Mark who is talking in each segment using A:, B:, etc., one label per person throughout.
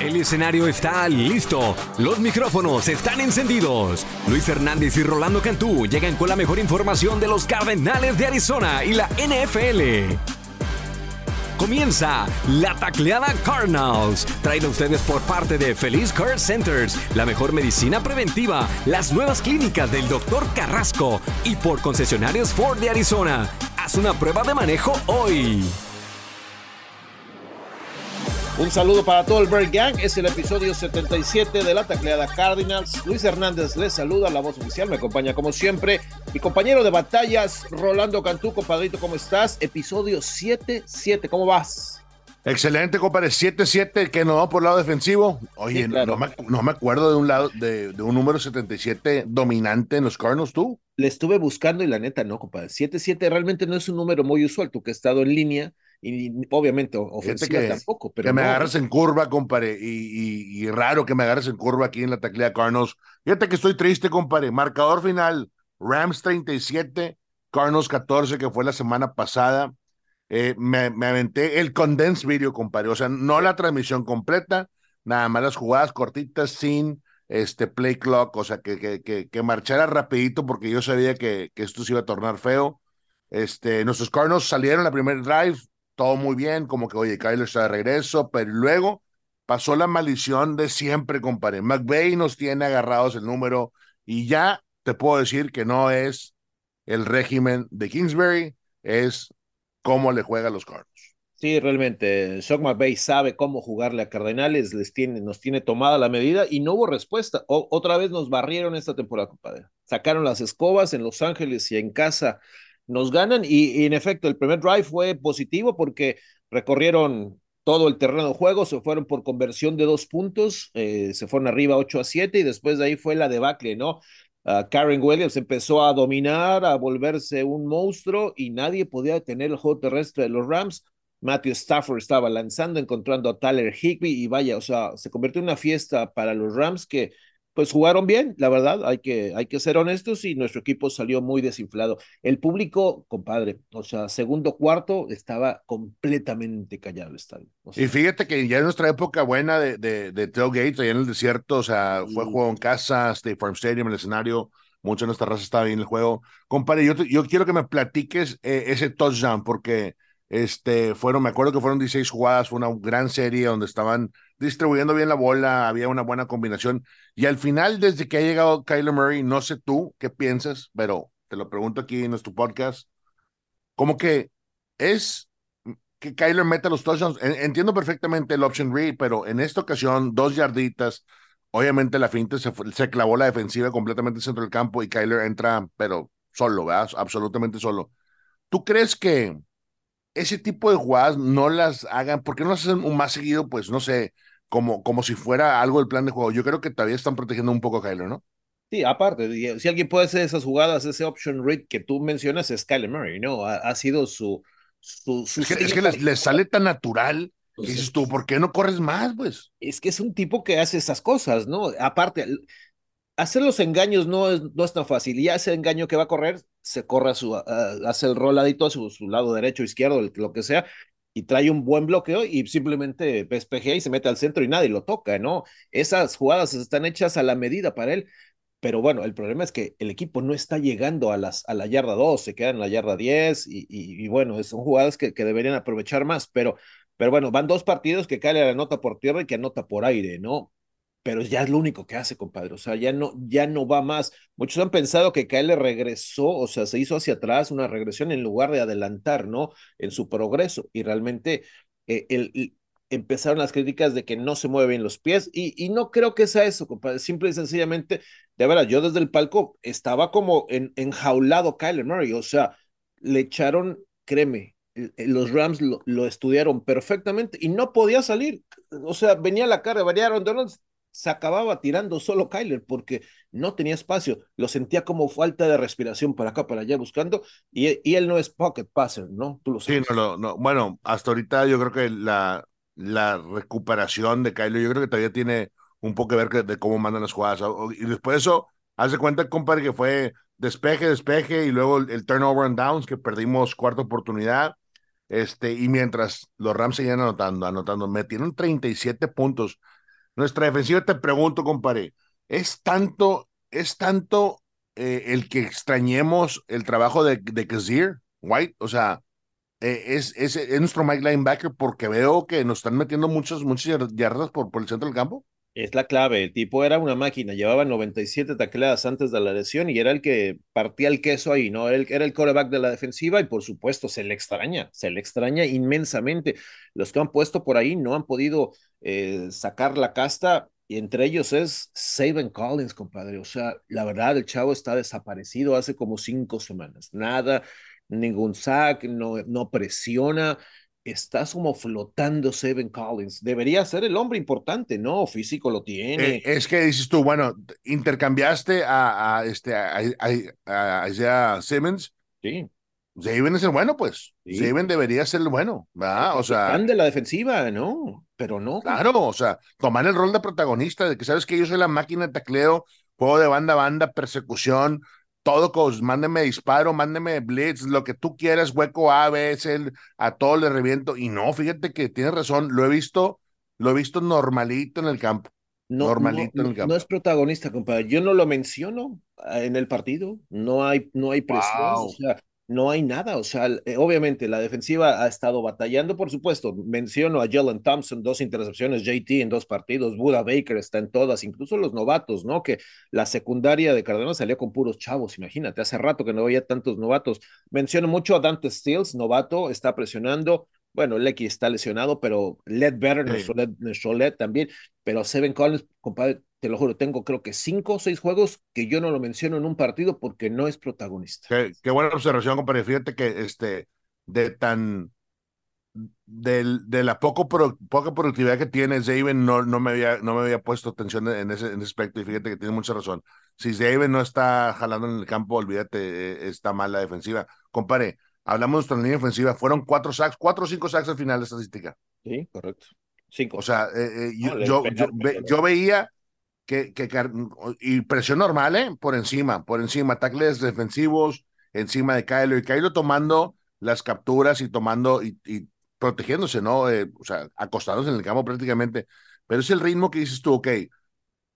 A: El escenario está listo. Los micrófonos están encendidos. Luis Hernández y Rolando Cantú llegan con la mejor información de los Cardenales de Arizona y la NFL. Comienza la tacleada Cardinals, traída a ustedes por parte de Feliz Care Centers, la mejor medicina preventiva, las nuevas clínicas del Dr. Carrasco y por concesionarios Ford de Arizona. Haz una prueba de manejo hoy.
B: Un saludo para todo el Bird Gang. Es el episodio 77 de la tacleada Cardinals. Luis Hernández les saluda, la voz oficial. Me acompaña como siempre mi compañero de batallas, Rolando Cantú. Compadrito, ¿cómo estás? Episodio 77. ¿Cómo vas?
C: Excelente, compadre. 7-7 que nos por el lado defensivo. Oye, no, me, acuerdo de un lado de, de, un número 77 dominante en los Cardinals, ¿tú?
B: Le estuve buscando y la neta no, compadre. 7-7 realmente no es un número muy usual. Tú que has estado en línea y obviamente ofensiva tampoco. Pero
C: que me agarres en curva, compadre, y, y, raro que me agarres en curva aquí en la taclea Carnos. Fíjate que estoy triste, compadre. Marcador final, Rams 37, Carnos 14, que fue la semana pasada. Eh, me, me, aventé el condensed video, compadre. O sea, no la transmisión completa, nada más las jugadas cortitas sin este play clock, o sea, que, que, que, que marchara rapidito porque yo sabía que, que esto se iba a tornar feo. Este, nuestros Cardinals salieron la primer drive, todo muy bien, como que, oye, Kyler está de regreso, pero luego pasó la maldición de siempre, compadre. McVeigh nos tiene agarrados el número y ya te puedo decir que no es el régimen de Kingsbury, es cómo le juega a los Cardinals.
B: Sí, realmente, Shock McVay sabe cómo jugarle a Cardenales, les tiene, nos tiene tomada la medida y no hubo respuesta. otra vez nos barrieron esta temporada, compadre. Sacaron las escobas en Los Ángeles y en casa nos ganan y, en efecto el primer drive fue positivo porque recorrieron todo el terreno de juego, se fueron por conversión de dos puntos, eh, se fueron arriba 8 a 7 y después de ahí fue la debacle, ¿no? Karen Williams empezó a dominar, a volverse un monstruo y nadie podía detener el juego terrestre de los Rams. Matthew Stafford estaba lanzando, encontrando a Tyler Higby y vaya, o sea, se convirtió en una fiesta para los Rams que pues jugaron bien, la verdad, hay que, hay que ser honestos y nuestro equipo salió muy desinflado. El público, compadre, o sea, segundo cuarto estaba completamente callado el estadio.
C: y fíjate que ya en nuestra época buena de, de, de tailgate, allá en el desierto, o sea, fue juego en casa, State Farm Stadium, el escenario, mucha de nuestra raza estaba bien en el juego. Compadre, yo, yo quiero que me platiques eh, ese touchdown, porque este, fueron, me acuerdo que fueron 16 jugadas, fue una gran serie donde estaban distribuyendo bien la bola, había una buena combinación. Y al final, desde que ha llegado Kyler Murray, no sé tú qué piensas, pero te lo pregunto aquí en nuestro podcast, como que es que Kyler meta los touchdowns. Entiendo perfectamente el option read, pero en esta ocasión, dos yarditas, obviamente la finta se, se clavó la defensiva completamente en centro del campo y Kyler entra, pero solo, ¿verdad? Absolutamente solo. ¿Tú crees que ese tipo de jugadas no las hagan, ¿por qué no las hacen más seguido? Pues no sé, como, como si fuera algo del plan de juego. Yo creo que todavía están protegiendo un poco a Kyler, ¿no?
B: Sí, aparte, si alguien puede hacer esas jugadas, ese option read que tú mencionas es Kyler Murray, ¿no? Ha, sido su... su,
C: es que, les, sale tan natural pues dices tú, ¿por qué no corres más, pues?
B: Es que es un tipo que hace esas cosas, ¿no? Aparte, hacer los engaños no es, no es tan fácil. Y ya ese engaño que va a correr, se corre a su, hace el roladito a su, lado derecho, izquierdo, lo que sea, y trae un buen bloqueo y simplemente despejea y se mete al centro y nadie lo toca, ¿no? Esas jugadas están hechas a la medida para él. Pero bueno, el problema es que el equipo no está llegando a, las, a la yarda 2, se queda en la yarda 10 y, y, bueno, son jugadas que, que, deberían aprovechar más, pero, pero bueno, van dos partidos que cae la nota por tierra y que anota por aire, ¿no? Pero ya es lo único que hace, compadre. O sea, ya no, ya no va más. Muchos han pensado que Kyle regresó, o sea, se hizo hacia atrás una regresión en lugar de adelantar, ¿no? En su progreso. Y realmente eh, el, empezaron las críticas de que no se mueven los pies. Y, y, no creo que sea eso, compadre. Simple y sencillamente, de verdad, yo desde el palco estaba como en, enjaulado Kyle Murray. O sea, le echaron, créeme, los Rams lo, lo, estudiaron perfectamente y no podía salir. O sea, venía la cara de Aaron Donald, se acababa tirando solo Kyler porque no tenía espacio, lo sentía como falta de respiración para acá, para allá buscando, y, y él no es pocket passer, ¿no? Tú lo
C: sabes. Sí, no, no, bueno, hasta ahorita yo creo que la, la recuperación de Kyler, yo creo que todavía tiene un poco que ver de cómo mandan las jugadas, y después de eso, hace cuenta, compadre, que fue despeje, despeje y luego el, turnover and downs que perdimos cuarta oportunidad. Este, y mientras los Rams seguían anotando, anotando, metieron 37 puntos. Nuestra defensiva, te pregunto, compadre, ¿es tanto, es tanto eh, el que extrañemos el trabajo de, de Kazir White? O sea, eh, es, es, es, nuestro Mike Linebacker porque veo que nos están metiendo muchas, muchas yardas por, por el centro del campo.
B: Es la clave, el tipo era una máquina, llevaba 97 tacleadas antes de la lesión y era el que partía el queso ahí, ¿no? Él, era el coreback de la defensiva y por supuesto se le extraña, se le extraña inmensamente. Los que han puesto por ahí no han podido eh, sacar la casta y entre ellos es Saban Collins, compadre. O sea, la verdad, el chavo está desaparecido hace como cinco semanas. Nada, ningún sack, no, no presiona estás como flotando Seven Collins. Debería ser el hombre importante, ¿no? Físico lo tiene.
C: Eh, es que dices tú, bueno, intercambiaste a, a este a, Isaiah Simmons.
B: Sí.
C: Saben es el bueno, pues. Sí. debería ser el bueno, ¿verdad? O sea.
B: de la defensiva, ¿no? Pero no.
C: Claro, o sea, tomar el rol de protagonista, de que sabes que yo soy la máquina de tacleo, juego de banda a banda, persecución, todo, coach, mándeme disparo, mándeme blitz, lo que tú quieras, hueco A, B, el, a todo le reviento. Y no, fíjate que tienes razón, lo he visto, lo he visto normalito en el campo.
B: No, normalito en el campo. No es protagonista, compadre. Yo no lo menciono ah, en el partido. No hay, no hay presión. O sea, no hay nada. O sea, eh, obviamente la defensiva ha estado batallando, por supuesto. Menciono a Jalen Thompson, dos intercepciones, JT en dos partidos, Buda Baker está en todas, incluso los novatos, ¿no? Que la secundaria de Cardenal salió con puros chavos, imagínate, hace rato que no había tantos novatos. Menciono mucho a Dante Stills, novato, está presionando. Bueno, Lecky está lesionado, pero Led Better, nuestro, Led, nuestro Led también. Pero Seven Collins, compadre, te lo juro, tengo creo que cinco o seis juegos que yo no lo menciono en un partido porque no es protagonista.
C: Qué, buena observación, compadre. Fíjate que este, de tan, de, de la poco poca productividad que tiene Zaven, no, no, me había, no me había puesto atención en ese, en ese aspecto y fíjate que tiene mucha razón. Si Zaven no está jalando en el campo, olvídate, eh, está mal la defensiva. Compare, hablamos de nuestra línea ofensiva, fueron cuatro sacks, cuatro o cinco sacks al final de estadística.
B: Sí, correcto. Cinco.
C: O sea, eh, eh, yo, yo, yo, veía que, que, y presión normal, ¿eh? Por encima, por encima, tackles defensivos, encima de Kylo, y Kylo tomando las capturas y tomando y, protegiéndose, ¿no? Eh, o sea, acostados en el campo prácticamente. Pero es el ritmo que dices tú, ok,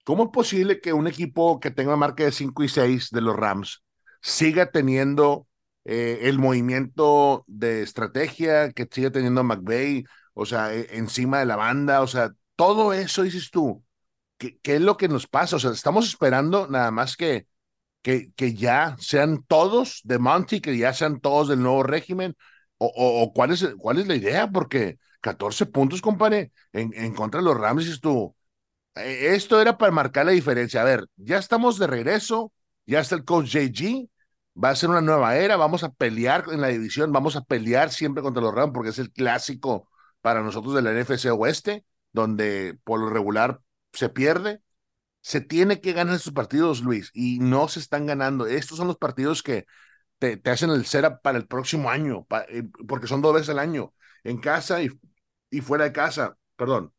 C: ¿cómo es posible que un equipo que tenga marca de 5 y 6 de los Rams siga teniendo eh, el movimiento de estrategia que siga teniendo McVeigh, o sea, e, encima de la banda, o sea, todo eso dices tú, ¿qué, es lo que nos pasa? O sea, estamos esperando nada más que, que, que ya sean todos de Monty, que ya sean todos del nuevo régimen, o, o, cuál, es, cuál es la idea, porque 14 puntos, compadre, en, en contra de los Rams, y tú, eh, esto era para marcar la diferencia. A ver, ya estamos de regreso, ya está el coach JG, va a ser una nueva era, vamos a pelear en la división, vamos a pelear siempre contra los Rams, porque es el clásico para nosotros de la NFC Oeste, donde por lo regular se pierde. Se tiene que ganar estos partidos, Luis, y no se están ganando. Estos son los partidos que te, te hacen el setup para el próximo año, eh, porque son dos veces al año, en casa y, y fuera de casa, perdón.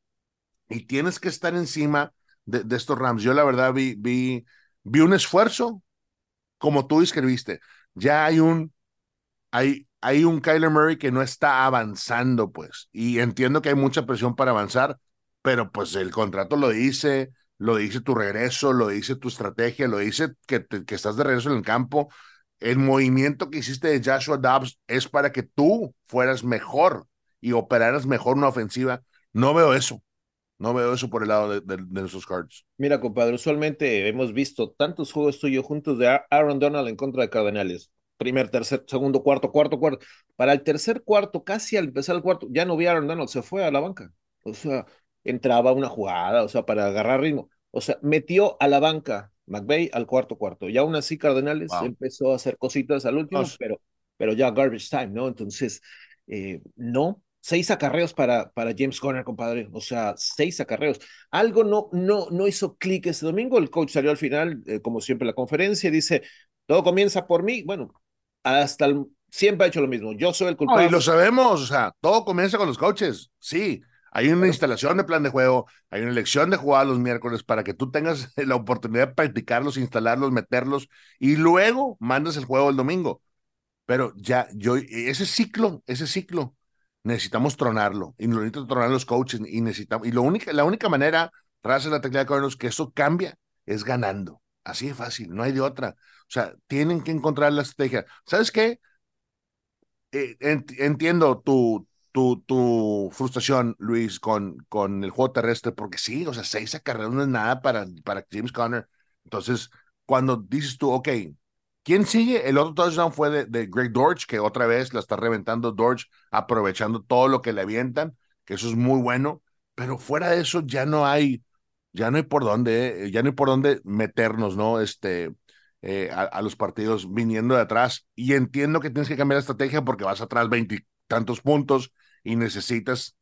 C: Y tienes que estar encima de, de estos Rams. Yo la verdad vi, vi, vi un esfuerzo, como tú escribiste. Ya hay un, hay, hay un Kyler Murray que no está avanzando, pues, y entiendo que hay mucha presión para avanzar, pero pues el contrato lo dice, lo dice tu regreso, lo dice tu estrategia, lo dice que, que estás de regreso en el campo. El movimiento que hiciste de Joshua Dobbs es para que tú fueras mejor y operaras mejor una ofensiva. No veo eso. No veo eso por el lado de, de, de esos cards.
B: Mira, compadre, usualmente hemos visto tantos juegos tuyos juntos de Aaron Donald en contra de Cardenales. Primer, tercer, segundo, cuarto, cuarto, cuarto. Para el tercer cuarto, casi al empezar el cuarto, ya no vi a Aaron Donald, se fue a la banca. O sea, entraba una jugada, o sea, para agarrar ritmo. O sea, metió a la banca McVeigh al cuarto cuarto. Y aún así Cardenales empezó a hacer cositas al último, pero, pero ya garbage time, ¿no? Entonces, eh, no, seis acarreos para, para James Conner, compadre. O sea, seis acarreos. Algo no, no, no hizo clic ese domingo. El coach salió al final, eh, como siempre, la conferencia y dice, todo comienza por mí. Bueno, hasta el, siempre ha hecho lo mismo. Yo soy el culpable.
C: y lo sabemos, o sea, todo comienza con los coaches, sí Hay una instalación de plan de juego, hay una elección de jugadas los miércoles para que tú tengas la oportunidad de practicarlos, instalarlos, meterlos y luego mandes el juego el domingo. Pero ya, yo, ese ciclo, ese ciclo, necesitamos tronarlo y necesitamos tronar los coaches y necesitamos, y lo única, la única manera, tras la tecla de Cardinals, que eso cambia es ganando. Así de fácil, no hay de otra. O sea, tienen que encontrar la estrategia. ¿Sabes qué? Eh, entiendo tu, tu, tu frustración, Luis, con, con el juego terrestre, porque sí, o sea, seis acarreos no es nada para, para James Conner. Entonces, cuando dices tú, ok, ¿quién sigue? El otro touchdown fue de, Greg Dorch, que otra vez la está reventando Dorch, aprovechando todo lo que le avientan, que eso es muy bueno, pero fuera de eso ya no hay, ya no hay por dónde, ya no hay por dónde meternos, ¿no? Este, eh, a, los partidos viniendo de atrás. Y entiendo que tienes que cambiar la estrategia porque vas atrás veintitantos puntos y necesitas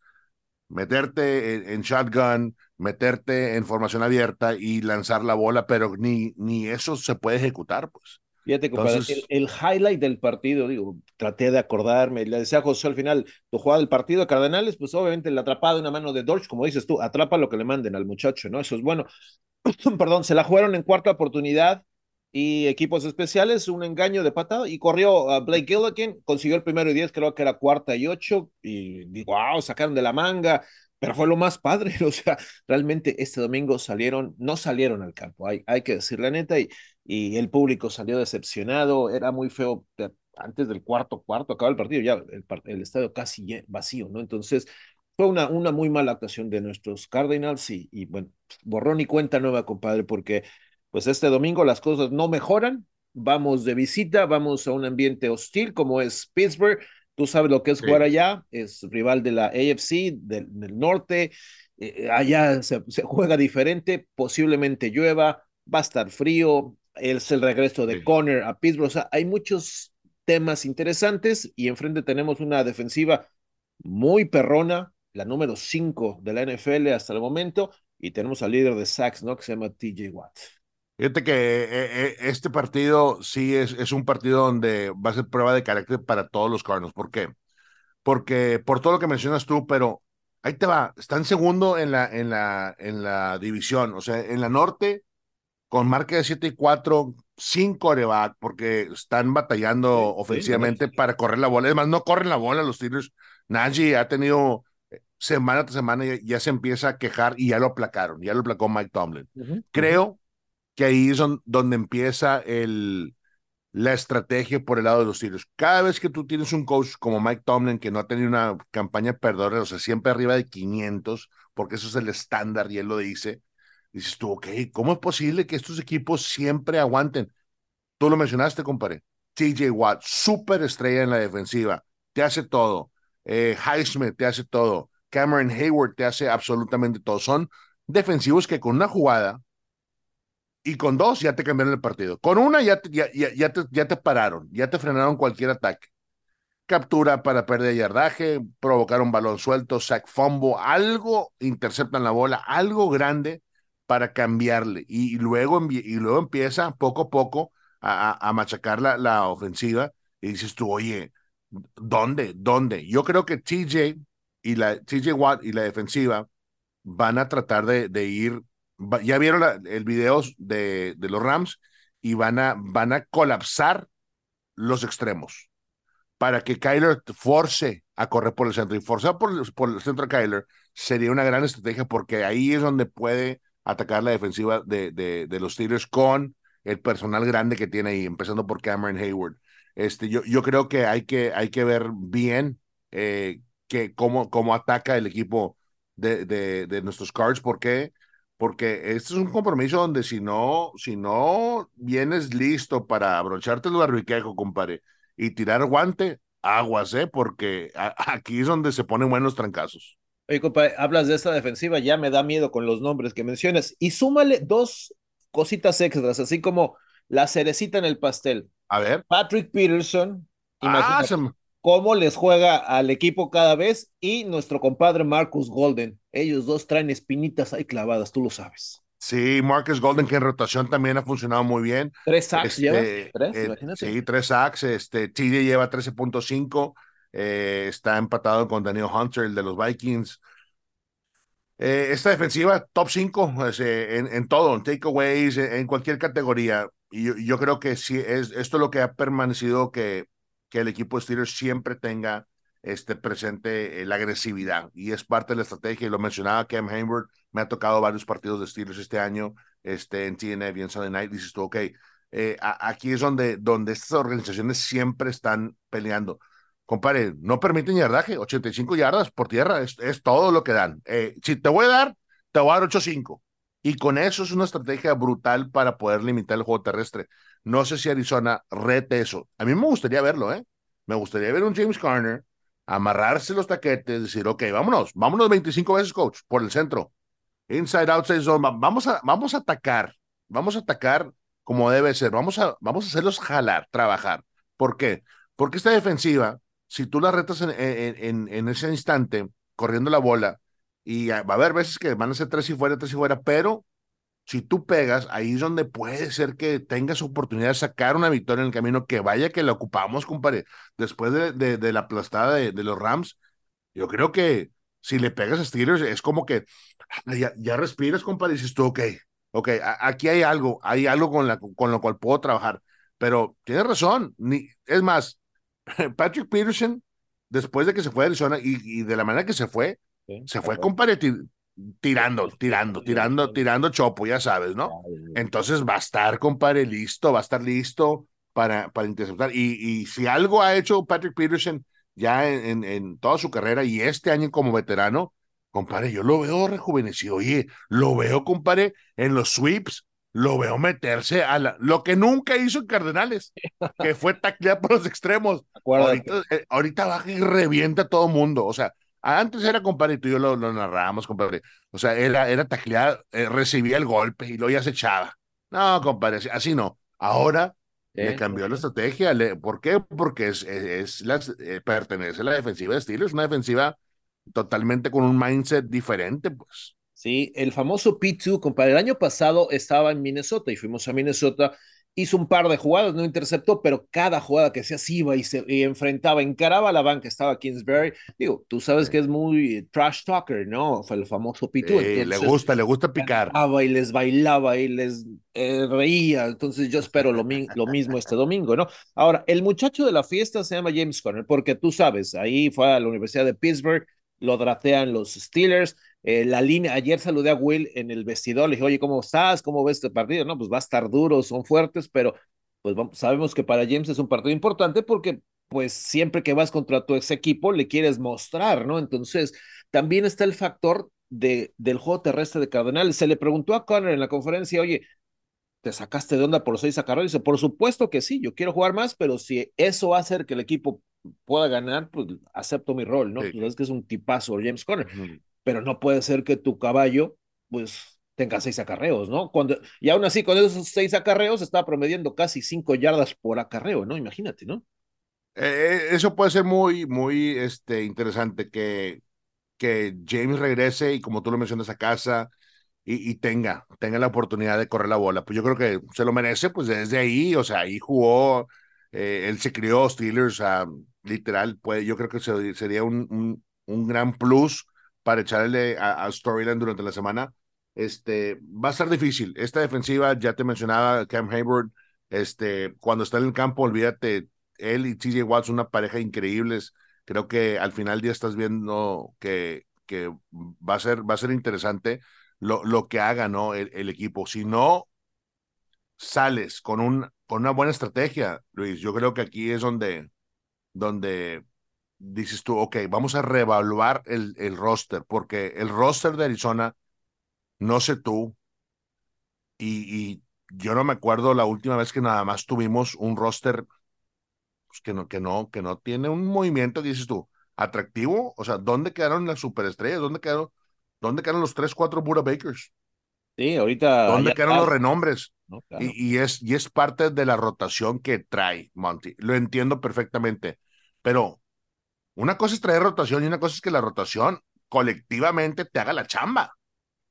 C: meterte en, shotgun, meterte en formación abierta y lanzar la bola, pero ni, ni eso se puede ejecutar, pues.
B: Fíjate, compadre, Entonces... el, el, highlight del partido, digo, traté de acordarme, le decía a José al final, tu jugada del partido de Cardenales, pues obviamente la atrapada de una mano de Dorch, como dices tú, atrapa lo que le manden al muchacho, ¿no? Eso es bueno. Perdón, se la jugaron en cuarta oportunidad, y equipos especiales, un engaño de patada y corrió a Blake Gilligan, consiguió el primero y diez, creo que era cuarta y ocho, y digo, wow, sacaron de la manga, pero fue lo más padre, o sea, realmente este domingo salieron, no salieron al campo, hay, hay que decir la neta, y, y el público salió decepcionado, era muy feo, antes del cuarto cuarto, acaba el partido, ya el, el estadio casi vacío, ¿no? Entonces, fue una, una muy mala actuación de nuestros Cardinals y, y bueno, borrón y cuenta nueva, compadre, porque pues este domingo las cosas no mejoran, vamos de visita, vamos a un ambiente hostil como es Pittsburgh, tú sabes lo que es sí. jugar allá, es rival de la AFC del, del norte, eh, allá se, se, juega diferente, posiblemente llueva, va a estar frío, es el regreso de sí. Conner a Pittsburgh, o sea, hay muchos temas interesantes y enfrente tenemos una defensiva muy perrona, la número 5 de la NFL hasta el momento, y tenemos al líder de sacks, ¿no? Que se llama TJ Watt.
C: Fíjate que eh, eh, este partido sí es, es un partido donde va a ser prueba de carácter para todos los Cardinals. ¿Por qué? Porque por todo lo que mencionas tú, pero ahí te va, están segundo en la, en la, en la división, o sea, en la norte, con marca de 7 y 4, sin coreback, porque están batallando sí, ofensivamente sí, para correr la bola. Además, no corren la bola los Steelers. Najee ha tenido eh, semana tras semana ya, ya, se empieza a quejar y ya lo aplacaron, ya lo aplacó Mike Tomlin. Uh -huh. Creo que ahí es donde empieza el, la estrategia por el lado de los tiros. Cada vez que tú tienes un coach como Mike Tomlin, que no ha tenido una campaña perdedora, o sea, siempre arriba de 500, porque eso es el estándar y él lo dice, dices tú, ok, ¿cómo es posible que estos equipos siempre aguanten? Tú lo mencionaste, compadre. TJ Watt, súper estrella en la defensiva, te hace todo. Eh, Highsmith te hace todo. Cameron Hayward te hace absolutamente todo. Son defensivos que con una jugada y con dos ya te cambiaron el partido. Con una ya, ya, ya, ya, te, ya te pararon, ya te frenaron cualquier ataque. Captura para perder yardaje, provocar un balón suelto, sack fumble, algo, interceptan la bola, algo grande para cambiarle. Y, luego, y luego empieza poco a poco a, a, machacar la, la, ofensiva. Y dices tú, oye, ¿dónde? ¿Dónde? Yo creo que TJ y la TJ Watt y la defensiva van a tratar de, de ir ya vieron el video de, de, los Rams y van a, van a colapsar los extremos para que Kyler force a correr por el centro y forzar por, por el centro a Kyler sería una gran estrategia porque ahí es donde puede atacar la defensiva de, de, de, los Steelers con el personal grande que tiene ahí, empezando por Cameron Hayward. Este, yo, yo creo que hay que, hay que ver bien eh, que cómo, cómo ataca el equipo de, de, de nuestros Cards, porque porque este es un compromiso donde si no, si no vienes listo para abrocharte el barbiquejo, compadre, y tirar guante, aguas, ¿eh? Porque aquí es donde se ponen buenos trancazos.
B: Oye, compadre, hablas de esta defensiva, ya me da miedo con los nombres que mencionas, y súmale dos cositas extras, así como la cerecita en el pastel.
C: A ver.
B: Patrick Peterson, ah, se cómo les juega al equipo cada vez y nuestro compadre Marcus Golden. Ellos dos traen espinitas ahí clavadas, tú lo sabes.
C: Sí, Marcus Golden, que en rotación también ha funcionado muy bien.
B: Tres sacks
C: este,
B: lleva. Tres,
C: eh, sí, tres sacks. Este, TJ lleva 13.5. Eh, está empatado con Daniel Hunter, el de los Vikings. Eh, esta defensiva, top 5 pues, eh, en, en, todo, en takeaways, en, en cualquier categoría. Y yo, yo, creo que sí, es, esto es lo que ha permanecido que, que el equipo de Steelers siempre tenga este, presente eh, la agresividad. Y es parte de la estrategia, y lo mencionaba Cam Hayward, me ha tocado varios partidos de Steelers este año, este, en TNF y en Sunday Night, dices tú, ok, eh, a, aquí es donde, donde estas organizaciones siempre están peleando. Compare, no permiten yardaje, 85 yardas por tierra, es, es todo lo que dan. Eh, si te voy a dar, te voy a dar 8-5. Y con eso es una estrategia brutal para poder limitar el juego terrestre. No sé si Arizona rete eso. A mí me gustaría verlo, ¿eh? Me gustaría ver un James Garner amarrarse los taquetes, decir, ok, vámonos, vámonos 25 veces, coach, por el centro. Inside, outside zone, vamos a, vamos a atacar, vamos a atacar como debe ser, vamos a, vamos a hacerlos jalar, trabajar. ¿Por qué? Porque esta defensiva, si tú la retas en, en, en ese instante, corriendo la bola, y va a haber veces que van a ser tres y fuera, tres y fuera, pero si tú pegas, ahí es donde puede ser que tengas oportunidad de sacar una victoria en el camino, que vaya que la ocupamos, compadre. Después de, de, la aplastada de, los Rams, yo creo que si le pegas a Steelers, es como que ya, ya respiras, compadre, y dices tú, ok, ok, aquí hay algo, hay algo con, la, con lo cual puedo trabajar. Pero tienes razón, ni, es más, Patrick Peterson, después de que se fue a Arizona y, y de la manera que se fue, sí, se fue, compadre, tirando, tirando, tirando, tirando chopo, ya sabes, ¿no? Entonces va a estar, compadre, listo, va a estar listo para, para interceptar. Y, y si algo ha hecho Patrick Peterson ya en, en, en, toda su carrera y este año como veterano, compadre, yo lo veo rejuvenecido. Oye, lo veo, compadre, en los sweeps, lo veo meterse a la, lo que nunca hizo en Cardenales, que fue taclear por los extremos. Ahorita, eh, ahorita baja y revienta a todo mundo. O sea, antes era, compadre, tú y yo lo, lo narrábamos, compadre. O sea, era, era tacleado, eh, recibía el golpe y luego ya se echaba. No, compadre, así, no. Ahora ¿Eh? le cambió la estrategia. Le, ¿Por qué? Porque es, es, es la, eh, pertenece a la defensiva de Steelers, una defensiva totalmente con un mindset diferente, pues.
B: Sí, el famoso P2, compadre. El año pasado estaba en Minnesota y fuimos a Minnesota hizo un par de jugadas, no interceptó, pero cada jugada que se iba y se y enfrentaba, encaraba a la banca, estaba Kingsbury. Digo, tú sabes que es muy trash talker, ¿no? Fue el famoso Pitu.
C: Eh, le gusta, le gusta picar.
B: Y les bailaba y les eh, reía. Entonces yo espero lo, mi lo, mismo este domingo, ¿no? Ahora, el muchacho de la fiesta se llama James Conner, porque tú sabes, ahí fue a la Universidad de Pittsburgh, lo dratean los Steelers, eh, la línea, ayer saludé a Will en el vestidor, le dije, oye, ¿cómo estás? ¿Cómo ves este partido? No, pues va a estar duro, son fuertes, pero pues vamos, sabemos que para James es un partido importante porque pues siempre que vas contra tu ex equipo le quieres mostrar, ¿no? Entonces, también está el factor de, del juego terrestre de Cardenal. Se le preguntó a Connor en la conferencia, oye, ¿te sacaste de onda por seis acarreos? Dice, por supuesto que sí, yo quiero jugar más, pero si eso va a hacer que el equipo pueda ganar, pues acepto mi rol, ¿no? Sí. Pues es que es un tipazo James Conner. Pero no puede ser que tu caballo, pues, tenga seis acarreos, ¿no? Cuando, y aún así, con esos seis acarreos está promediando casi cinco yardas por acarreo, ¿no? Imagínate, ¿no?
C: Eh, eso puede ser muy, muy este, interesante, que, que James regrese y como tú lo mencionas a casa y, y, tenga, tenga la oportunidad de correr la bola. Pues yo creo que se lo merece, pues desde ahí, o sea, ahí jugó, eh, él se crió Steelers, o sea, literal, pues yo creo que se, sería un, un gran plus para echarle a, a Storyline durante la semana. Este, va a ser difícil. Esta defensiva, ya te mencionaba Cam Hayward, este, cuando está en el campo, olvídate, él y TJ Watt son una pareja increíbles. Creo que al final día estás viendo que, que va, a ser, va a ser interesante lo, lo que haga ¿no? el, el equipo. Si no sales con, un, con una buena estrategia, Luis, yo creo que aquí es donde, donde dices tú, ok, vamos a reevaluar el, el roster, porque el roster de Arizona, no sé tú, y, y, yo no me acuerdo la última vez que nada más tuvimos un roster pues, que, no, que, no, que no tiene un movimiento, dices tú, atractivo, o sea, ¿dónde quedaron las superestrellas? ¿Dónde quedaron, dónde quedaron los tres, cuatro Buda Bakers?
B: Sí, ahorita.
C: ¿Dónde quedaron los renombres? No, claro. y, y, es, y es parte de la rotación que trae Monty. Lo entiendo perfectamente. Pero una cosa es traer rotación y una cosa es que la rotación colectivamente te haga la chamba,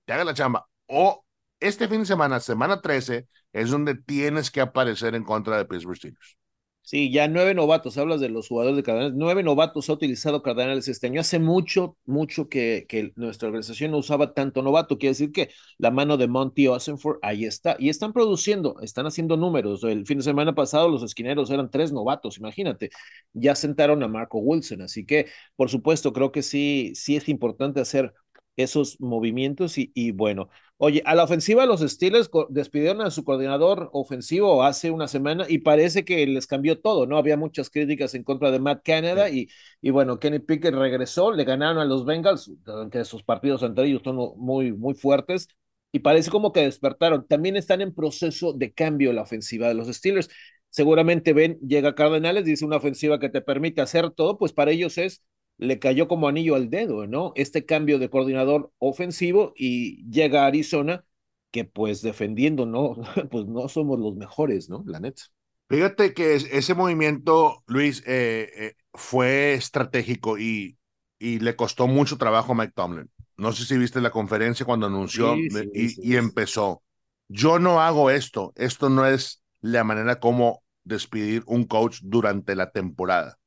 C: te haga la chamba. O este fin de semana, semana 13, es donde tienes que aparecer en contra de Pittsburgh Steelers.
B: Sí, ya nueve novatos, hablas de los jugadores de Cardenales, nueve novatos ha utilizado Cardenales este año. Hace mucho, mucho que, que nuestra organización no usaba tanto novato. Quiere decir que la mano de Monty Osenford ahí está. Y están produciendo, están haciendo números. El fin de semana pasado los esquineros eran tres novatos, imagínate. Ya sentaron a Marco Wilson. Así que, por supuesto, creo que sí, sí es importante hacer esos movimientos y, y, bueno, oye, a la ofensiva los Steelers despidieron a su coordinador ofensivo hace una semana y parece que les cambió todo, ¿no? Había muchas críticas en contra de Matt Canada sí. y, y bueno, Kenny Pickett regresó, le ganaron a los Bengals, aunque sus partidos entre ellos son muy, muy fuertes y parece como que despertaron. También están en proceso de cambio la ofensiva de los Steelers. Seguramente ven, llega Cardenales, dice una ofensiva que te permite hacer todo, pues para ellos es le cayó como anillo al dedo, ¿no? Este cambio de coordinador ofensivo y llega a Arizona, que pues defendiendo, ¿no? Pues no somos los mejores, ¿no? La neta.
C: Fíjate que ese movimiento, Luis, eh, eh, fue estratégico y, y le costó mucho trabajo a Mike Tomlin. No sé si viste la conferencia cuando anunció sí, sí, y, sí, y empezó. Yo no hago esto. Esto no es la manera como despedir un coach durante la temporada.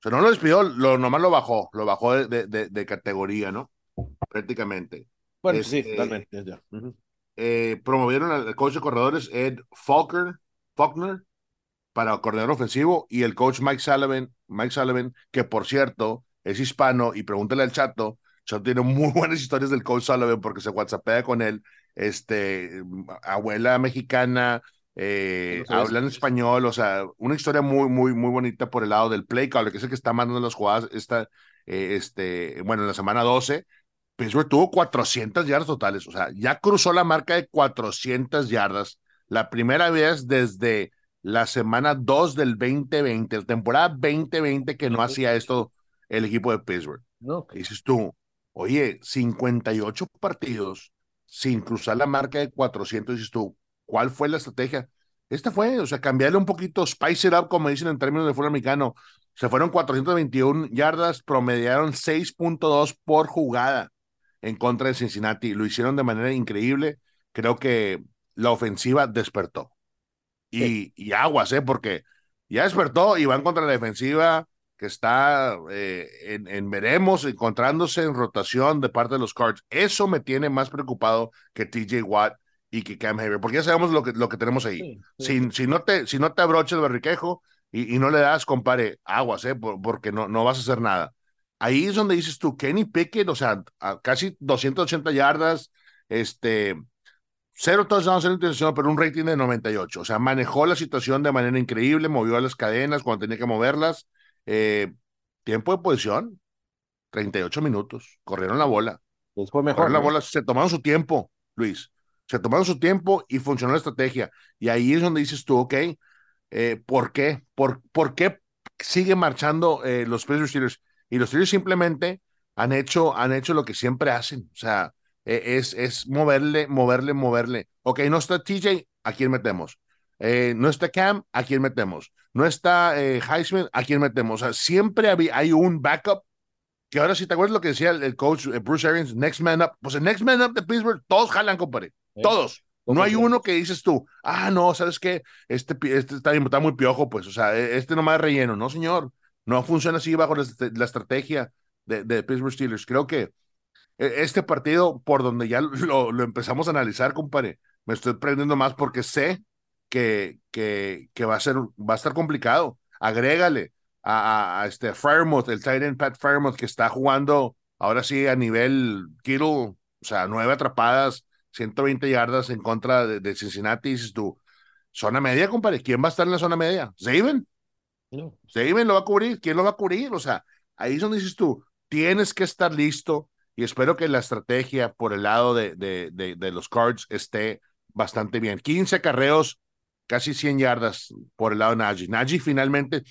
C: O sea, no lo despidió, lo, nomás lo bajó, lo bajó de, de, de categoría, ¿no? Prácticamente.
B: Bueno, este, sí, totalmente. Ya. Uh -huh.
C: eh, promovieron al coach de corredores Ed Falker, Faulkner para coordinador ofensivo y el coach Mike Sullivan, Mike Sullivan, que por cierto es hispano y pregúntale al chato, Chato tiene muy buenas historias del coach Sullivan porque se whatsappea con él, este, abuela mexicana, eh, hablan español, o sea, una historia muy, muy, muy bonita por el lado del play call, que es el que está mandando las jugadas, esta, eh, este, bueno, en la semana 12, Pittsburgh tuvo 400 yardas totales, o sea, ya cruzó la marca de 400 yardas, la primera vez desde la semana 2 del 2020, la temporada 2020 que no hacía esto el equipo de Pittsburgh.
B: No.
C: Dices tú, oye, 58 partidos sin cruzar la marca de 400, dices tú, ¿Cuál fue la estrategia? Esta fue, o sea, cambiarle un poquito, spice it up, como dicen en términos de fútbol americano. Se fueron 421 yardas, promediaron 6.2 por jugada en contra de Cincinnati. Lo hicieron de manera increíble. Creo que la ofensiva despertó. Y, sí. y aguas, ¿eh? Porque ya despertó y van contra la defensiva que está eh, en, en, veremos, encontrándose en rotación de parte de los Cards. Eso me tiene más preocupado que TJ Watt y que Cam Haver, porque ya sabemos lo que, lo que tenemos ahí. Sí, sí. Si, si, no te, si no te abrocha el barriquejo y, y, no le das, compare, aguas, ¿eh? Por, porque no, no vas a hacer nada. Ahí es donde dices tú, Kenny Pickett, o sea, a casi 280 yardas, este, cero touchdowns en intención, pero un rating de 98. O sea, manejó la situación de manera increíble, movió las cadenas cuando tenía que moverlas. Eh, tiempo de posición, 38 minutos. Corrieron la bola.
B: Pues fue mejor.
C: Corrieron ¿no? la bola, se tomaron su tiempo, Luis se tomaron su tiempo y funcionó la estrategia. Y ahí es donde dices tú, ok, eh, ¿por qué? ¿Por, ¿Por qué siguen marchando eh, los Pittsburgh Steelers? Y los Steelers simplemente han hecho, han hecho lo que siempre hacen. O sea, eh, es, es moverle, moverle, moverle. Ok, no está TJ, ¿a quién metemos? Eh, no está Cam, ¿a quién metemos? No está Heisman, ¿a quién metemos? O sea, siempre hay, hay un backup que ahora si te acuerdas lo que decía el, el coach Bruce Arians, next man up, pues el next man up de Pittsburgh, todos jalan, compadre. Todos. No hay uno que dices tú, ah, no, ¿sabes qué? Este, este está, está, muy piojo, pues, o sea, e, este nomás es relleno. No, señor, no funciona así bajo la, la estrategia de, de, Pittsburgh Steelers. Creo que e, este partido, por donde ya lo, lo, empezamos a analizar, compadre, me estoy prendiendo más porque sé que, que, que va, a ser, va a estar complicado. Agrégale a, a, a este Firemouth, el Titan Pat Firemouth, que está jugando ahora sí a nivel Kittle, o sea, nueve atrapadas 120 yardas en contra de, de Cincinnati, dices tú, zona media, compadre, ¿quién va a estar en la zona media? ¿Saben? No. ¿Saben lo va a cubrir? ¿Quién lo va a cubrir? O sea, ahí es donde dices tú, tienes que estar listo y espero que la estrategia por el lado de, de, de, de los Cards esté bastante bien. 15 carreos, casi 100 yardas por el lado de Najee. Najee finalmente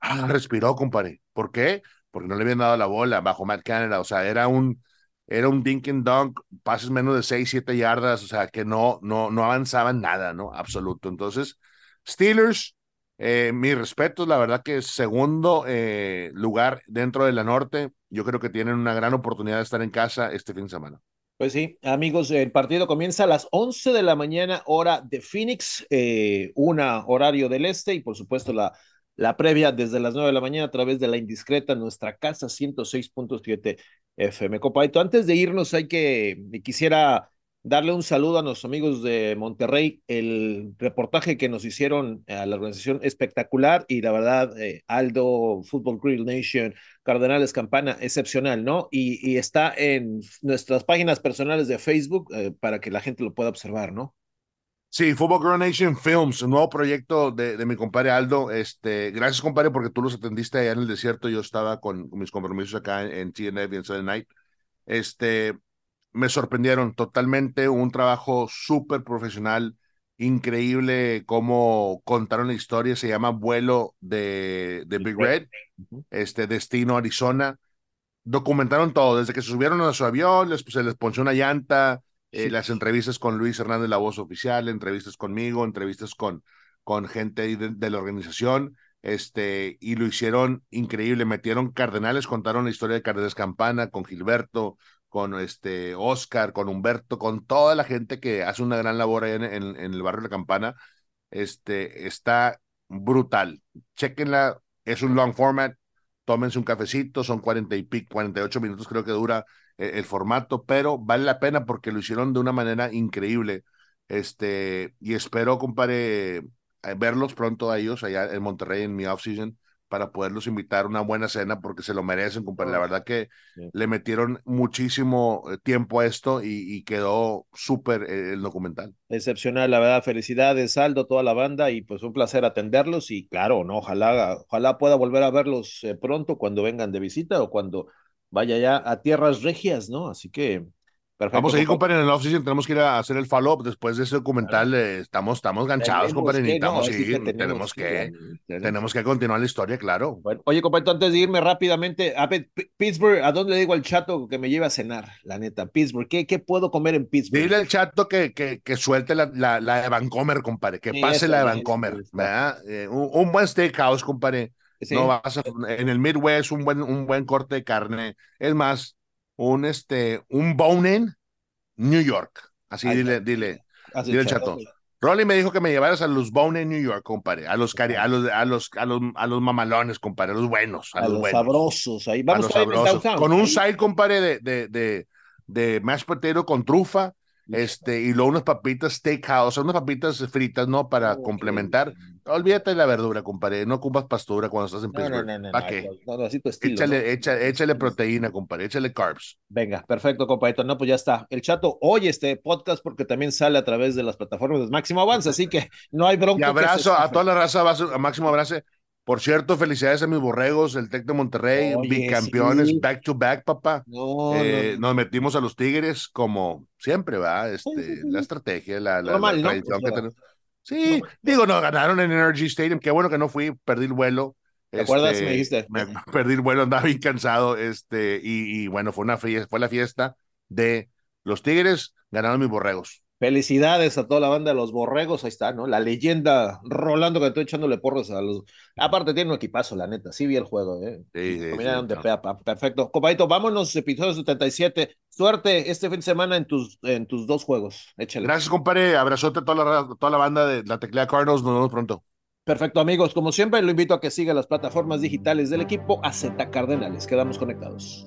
C: ah, respiró, compadre. ¿Por qué? Porque no le habían dado la bola bajo Matt Canada. O sea, era un, era un dink and dunk, pases menos de 6, 7 yardas, o sea, que no, no, no avanzaban nada, ¿no? Absoluto. Entonces, Steelers, eh, mi respeto, la verdad que segundo eh, lugar dentro de la norte, yo creo que tienen una gran oportunidad de estar en casa este fin de semana.
B: Pues sí, amigos, el partido comienza a las 11 de la mañana, hora de Phoenix, eh, una horario del este y por supuesto la, la previa desde las 9 de la mañana a través de la indiscreta, nuestra casa 106.7 FM. Copaito, antes de irnos hay que, quisiera darle un saludo a nuestros amigos de Monterrey. El reportaje que nos hicieron a la organización espectacular y la verdad, eh, Aldo, Football Grill Nation, Cardenales Campana, excepcional, ¿no? Y, está en nuestras páginas personales de Facebook eh, para que la gente lo pueda observar, ¿no?
C: Sí, Football Girl Nation Films, un nuevo proyecto de, de, mi compadre Aldo. Este, gracias, compadre, porque tú los atendiste allá en el desierto. Yo estaba con, mis compromisos acá en, en TNF y en Sunday Night. Este, me sorprendieron totalmente, un trabajo súper profesional, increíble cómo contaron la historia, se llama Vuelo de, de Big Red, este destino Arizona, documentaron todo, desde que se subieron a su avión, les, se les ponchó una llanta, eh, las entrevistas con Luis Hernández, la voz oficial, entrevistas conmigo, entrevistas con, con gente de, la organización, este, y lo hicieron increíble, metieron Cardenales, contaron la historia de Cardenales Campana con Gilberto, con este Oscar, con Humberto, con toda la gente que hace una gran labor ahí en, el barrio de la Campana, este, está brutal. Chequenla, es un long format, tómense un cafecito, son cuarenta y pico, 48 minutos creo que dura el, el, formato, pero vale la pena porque lo hicieron de una manera increíble. Este, y espero, compadre, eh, verlos pronto a ellos allá en Monterrey en mi off-season para poderlos invitar a una buena cena porque se lo merecen, compadre. La verdad que le metieron muchísimo eh, tiempo a esto y, quedó súper eh, el documental.
B: Excepcional, la verdad. Felicidades, Saldo, toda la banda y pues un placer atenderlos y claro, no, ojalá, ojalá pueda volver a verlos pronto cuando vengan de visita o cuando vaya ya a tierras regias, ¿no? Así que
C: Vamos a ir, compadre, en el off tenemos que ir a hacer el follow-up después de ese documental. Eh, estamos, estamos ganchados, compadre, necesitamos ir, tenemos, que, tenemos que continuar la historia, claro.
B: oye, compadre, antes de irme rápidamente, a Pittsburgh, ¿a dónde le digo al chato que me lleve a cenar? La neta, Pittsburgh, ¿qué, qué puedo comer en Pittsburgh?
C: Dile al chato que, que, que suelte la, la, la, de Vancomer, compadre, que pase la de Vancomer, ¿verdad? Eh, un, un, buen steakhouse, compadre. No vas a, en el Midwest, un buen, un buen corte de carne. Es más, un, este, un bone New York. Así dile, dile, dile el chato. Rolly me dijo que me llevaras a los Bone New York, compadre. A los, cari a los, a los, a los, a los mamalones, compadre. A los buenos. A, los,
B: sabrosos. Ahí vamos a,
C: los sabrosos. Con un side, compadre, de, de, de, de mashed potato con trufa este, y luego unas papitas steakhouse, unas papitas fritas, ¿no? Para complementar. Olvídate de la verdura, compadre. No ocupas pastura cuando estás en Pittsburgh. No, no, no, ¿Para qué? échale, échale, proteína, compadre. Échale carbs.
B: Venga, perfecto, compadre. No, pues ya está. El chato oye este podcast porque también sale a través de las plataformas de Máximo Avance, así que no hay bronca.
C: Y abrazo a toda la raza, a Máximo Abrazo. Por cierto, felicidades a mis borregos, el Tec de Monterrey, bicampeones, back to back, papá. Eh, nos metimos a los Tigres como siempre, va, este, la estrategia, la, la, tradición que tenemos. Sí, digo, no, ganaron en Energy Stadium, qué bueno que no fui, perdí el vuelo.
B: ¿Te acuerdas? Me este, dijiste.
C: perdí el vuelo, andaba bien cansado, este, y, y bueno, fue una fiesta, fue la fiesta de los Tigres, ganaron mis borregos.
B: Felicidades a toda la banda de los borregos, ahí está, ¿no? La leyenda Rolando que estoy echándole porros a los. Aparte, tiene un equipazo, la neta. Sí vi el juego, ¿eh? Sí, sí, de Perfecto. Copadito, vámonos, episodio 77. Suerte este fin de semana en tus, en tus dos juegos. Échale.
C: Gracias, compadre. Abrazote a toda la, toda la banda de la Teclea Cardinals. Nos vemos pronto.
B: Perfecto, amigos. Como siempre, lo invito a que siga las plataformas digitales del equipo AZ Cardenales. Quedamos conectados.